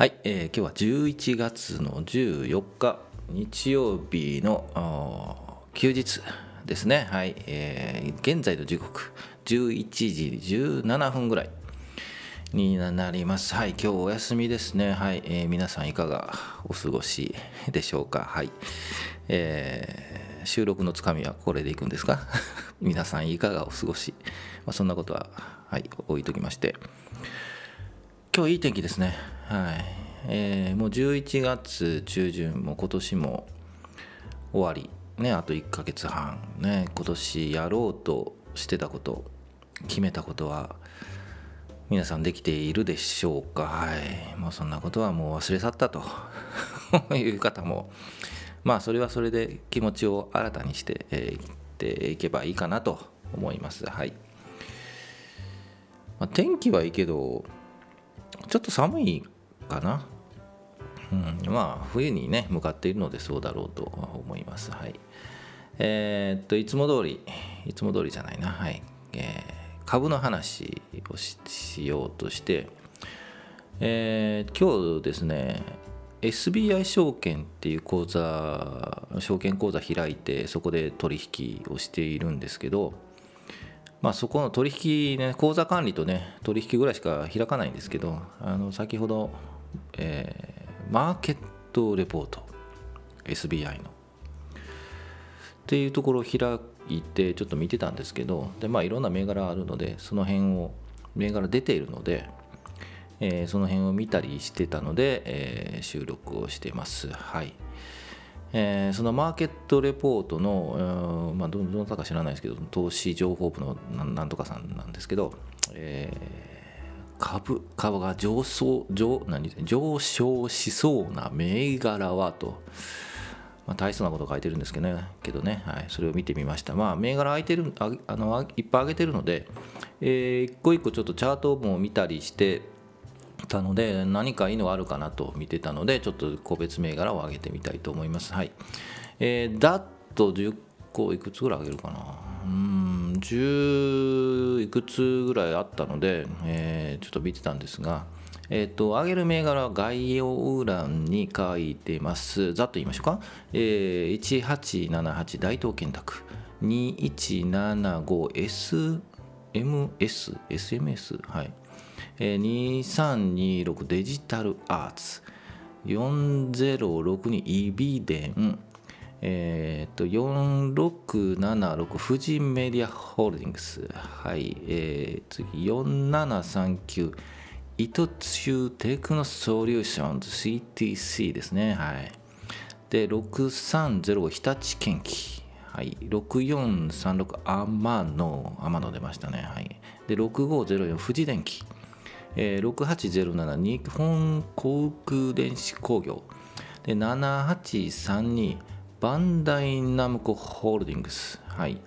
はい、えー今日は11月の14日日曜日の休日ですね。はい、えー現在の時刻11時17分ぐらいになります。はい今日お休みですね。はい、えー皆さんいかがお過ごしでしょうか。はい、えー収録のつかみはこれでいくんですか？皆さんいかがお過ごし、まあ、そんなことははい置いときまして。今日いい天気ですね。はい。えーもう11月中旬、も今年も終わり、ね、あと1ヶ月半、ね、今年やろうとしてたこと、決めたことは、皆さんできているでしょうか。はい。もうそんなことはもう忘れ去ったと いう方も、まあそれはそれで気持ちを新たにして、えー生きていけばいいかなと思います。はい。まあ、天気はいいけど、ちょっと寒いかな。うん、まあ冬にね向かっているのでそうだろうと思います。はい。えーっといつも通りいつも通りじゃないな。はい。えー株の話をしようとして、えー今日ですね SBI 証券っていう口座証券口座開いてそこで取引をしているんですけど、まあ、そこの取引ね口座管理とね取引ぐらいしか開かないんですけどあの先ほど、えーマーケットレポート SBI の。っていうところを開いてちょっと見てたんですけどでまあいろんな銘柄あるのでその辺を銘柄出ているので、えーその辺を見たりしてたので、えー収録をしてます。はい。えーそのマーケットレポートの、まあ、どなたか知らないですけど投資情報部のなんなんとかさんなんですけど、えー株株が上昇上何？上昇しそうな銘柄はと、まあ、大層なこと書いてるんですけどね。けどね、はい、それを見てみました。まあ銘柄空いてるああのいっぱい上げてるので、えー一個一個ちょっとチャートも見たりしてたので何かいいのがあるかなと見てたのでちょっと個別銘柄を上げてみたいと思います。はい。えー、ダッと10個いくつぐらい上げるかな？うん。10いくつぐらいあったので、えーちょっと見てたんですがえっ、と上げる銘柄は概要欄に書いてます。ざっと言いましょうか、えー、1878大東建託 2175S MS、SMS、はい。えー、2326デジタルアーツ、4062イビデン、えー、と4676フジ・メディアホールディングス、はい。えー、次、4739イトチューテクノソリューションズ CTC ですね。はい。で、6305日立建機。はい。6436アマノ。アマノ出ましたね。はい。で、6504富士電機。えー、6807日本航空電子工業。で、7832バンダイナムコホールディングス。はい。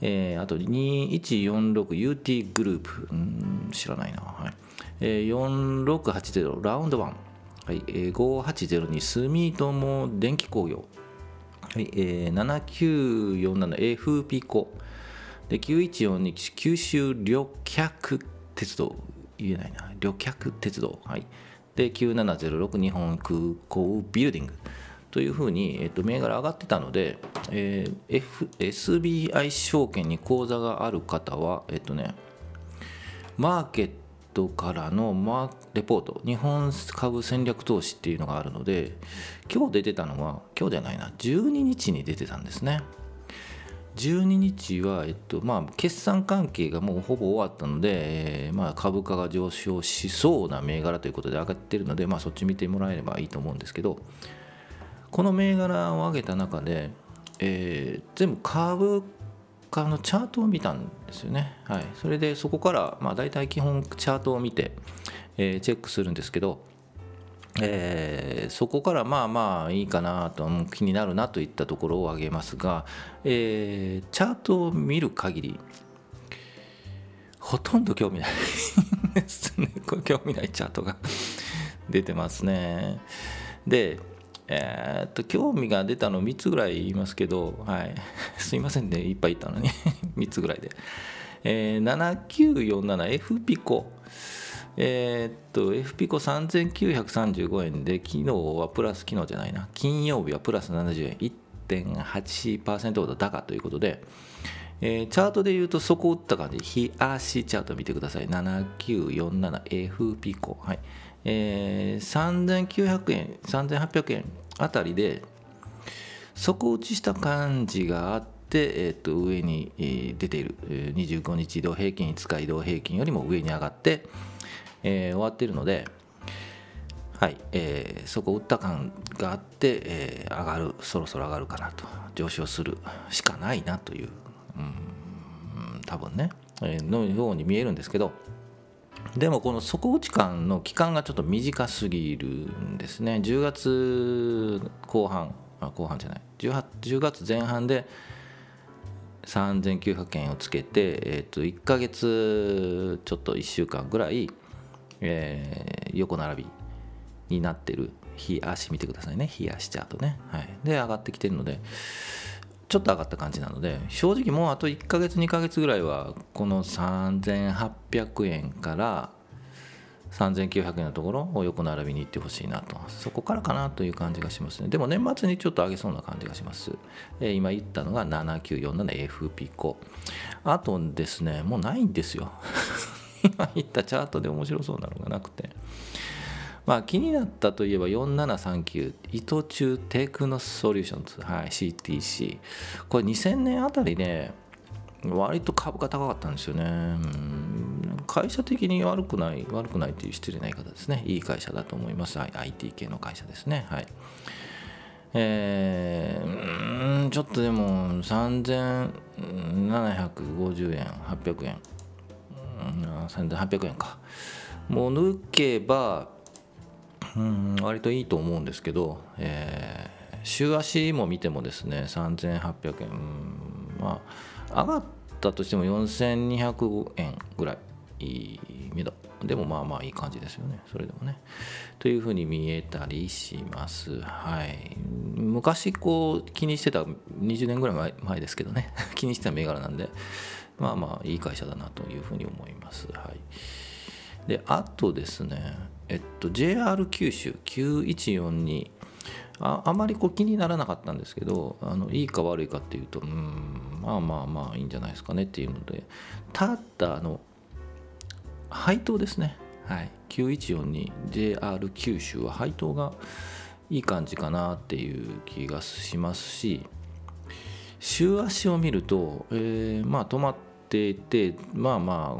えーあと 2146UT グループ。うん知らないな。はい。えー4680ラウンド1。はい。えー5802住友電気工業。はい。えー 7947FP コ。で、9142九州旅客鉄道。言えないな。旅客鉄道。はい。で、9706日本空港ビルディング。というふうに、えっと、銘柄上がってたので、えー F、SBI 証券に口座がある方は、えっとね、マーケットからのマーレポート、日本株戦略投資っていうのがあるので、今日出てたのは、今日じゃないな、12日に出てたんですね。12日は、えっとまあ、決算関係がもうほぼ終わったので、えーまあ、株価が上昇しそうな銘柄ということで上がってるので、まあ、そっち見てもらえればいいと思うんですけど、この銘柄を上げた中で、えー全部株価のチャートを見たんですよね。はい、それでそこから、まあ、大体基本チャートを見て、えーチェックするんですけど、えーそこからまあまあいいかなと気になるなといったところを挙げますが、えーチャートを見る限りほとんど興味ないですね。興味ないチャートが 出てますね。でえーっと興味が出たの3つぐらい言いますけど、はい、すいませんねいっぱい言ったのに。3つぐらいで、えー、7947F ピコ。えー、っと F ピコ3935円で昨日はプラス昨日じゃないな。金曜日はプラス70円。1.8%ほど高ということで、えー、チャートで言うとそこを打った感じ。日足チャート見てください。7947F ピコ。はい。えー、3900円3800円あたりで底打ちした感じがあって、えー、と上に出ている。25日移動平均5日移動平均よりも上に上がって、えー、終わっているので、はい。えー、そこ打った感があって、えー、上がるそろそろ上がるかなと。上昇するしかないなという、うん、多分ね、え、のように見えるんですけどでもこの底打ち感の期間がちょっと短すぎるんですね。10月後半あ後半じゃない。10, 10月前半で3900円をつけて、えー、と1ヶ月ちょっと1週間ぐらい、えー、横並びになってる。日足見てくださいね。日足チャートね、はい、で上がってきてるのでちょっと上がった感じなので正直もうあと1ヶ月2ヶ月ぐらいはこの3800円から3900円のところを横並びに行ってほしいなと。そこからかなという感じがしますね。でも年末にちょっと上げそうな感じがします、えー、今言ったのが 7947F ピコ。あとですねもうないんですよ。今言ったチャートで面白そうなのがなくて。まあ気になったといえば4739伊藤忠テクノソリューションズ、はい、CTC これ2000年あたりで割と株価高かったんですよね、うん。会社的に悪くない悪くないという失礼な言い方ですね。いい会社だと思います。IT 系の会社ですね。はい。えー、ちょっとでも3750円800円。3800円か。もう抜けばうん割といいと思うんですけど、えー、週足も見てもですね3800円まあ上がったとしても4200円ぐらい目だでもまあまあいい感じですよね。それでもね。というふうに見えたりします。はい。昔こう気にしてた20年ぐらい前前ですけどね。気にしてた銘柄なんでまあまあいい会社だなというふうに思います。はい。であとですねえっと JR 九州9142ああまりこう気にならなかったんですけどあのいいか悪いかっていうとうんまあまあまあいいんじゃないですかねっていうので。ただあの配当ですね、はい、9142JR 九州は配当がいい感じかなっていう気がしますし週足を見ると、えー、まあ止まっていてまあま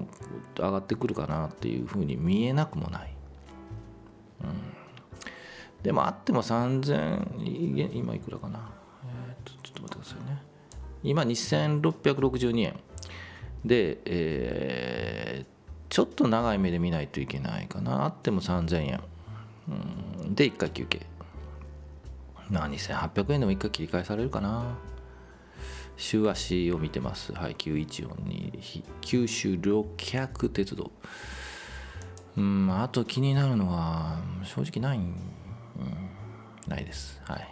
あ上がってくるかなっていうふうに見えなくもない、でもあっても3000今いくらかな、えー、ちょっと待ってくださいね。今2662円。で、えー、ちょっと長い目で見ないといけないかな。あっても3000円、うん、で1回休憩。まあ2800円でも1回切り替えされるかな。週足を見てます。はい9142九州旅客鉄道。うんあと気になるのは正直ない、ん、ないです。はい。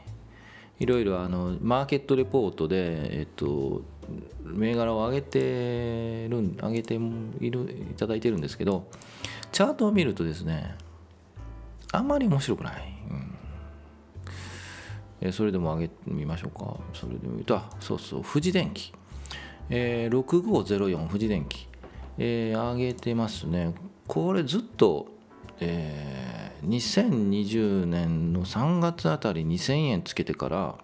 いろいろあのマーケットレポートでえっと銘柄を上げてる上げているいただいてるんですけどチャートを見るとですねあんまり面白くない、うん。えそれでも上げてみましょうか。それでも言うとあそうそう富士電機、えー、6504富士電機、えー、上げてますね。これずっと、えー、2020年の3月あたり2000円つけてから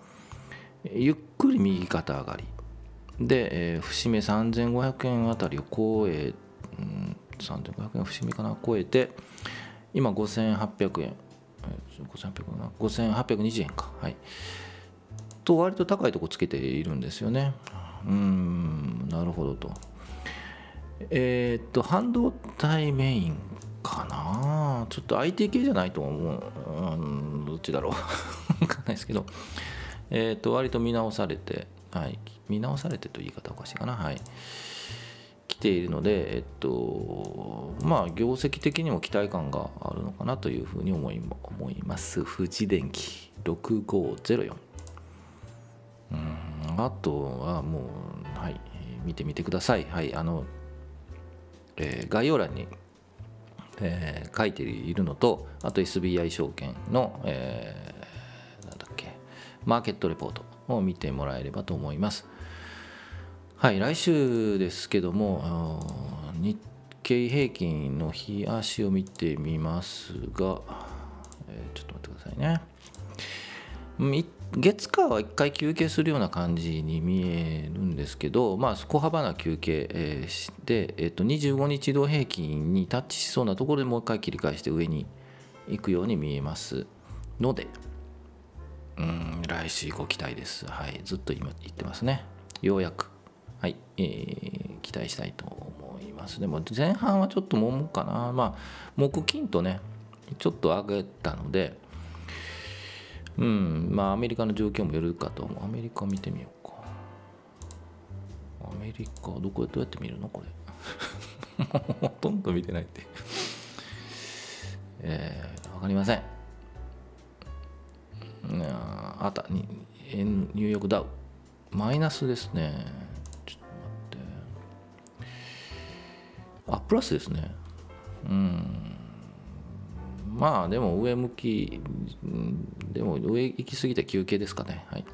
ゆっくり右肩上がり。で、えー、節目3500円あたりを超え、うん、3500円節目かな超えて今5800円5800円な5820円か。はい。と割と高いとこつけているんですよね。うんなるほどと。えー、っと半導体メインかな？ちょっと IT 系じゃないと思う、うん、どっちだろう。分かんないですけど。えー、と割と見直されてはい、見直されてという言い方おかしいかな、はい、来ているので、えっと、まあ、業績的にも期待感があるのかなというふうに思い思います。富士電機6504。うん、あとはもう、はい、見てみてください。はい、あの、えー、概要欄にえー書いているのとあと SBI 証券の、えーなんだっけマーケットレポートを見てもらえればと思います。はい来週ですけども日経平均の日足を見てみますが、えーちょっと待ってくださいね。月火は1回休憩するような感じに見えるんですけど、まあ、小幅な休憩、して、えっと25日移動平均にタッチしそうなところでもう1回切り返して上に行くように見えますので、うん、来週ご期待です。はい、ずっと今言ってますね。ようやく、はい、えー期待したいと思います。でも前半はちょっともむかな。まあ、木金とね、ちょっと上げたので、うん、まあアメリカの状況もよるかと思う。アメリカ見てみようか。アメリカ、どこどうやって見るのこれ？ほとんど見てないって。えー、わかりません。あったに、ニューヨークダウ。マイナスですね。ちょっと待って。あ、プラスですね。うん。まあでも上向き、でも上行き過ぎて休憩ですかね。はい。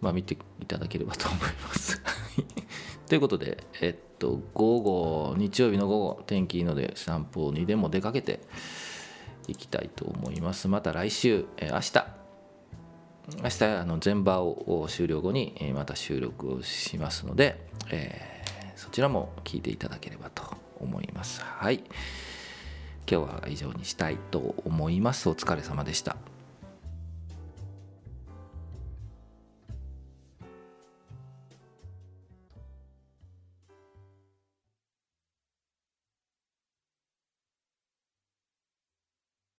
まあ見ていただければと思います。ということで、えっと、午後、日曜日の午後、天気いいので散歩にでも出かけていきたいと思います。また来週、えー明日、明日あの全場を終了後にえまた収録をしますので、えーそちらも聞いていただければと思います。はい。今日は以上にしたいと思います。お疲れ様でした。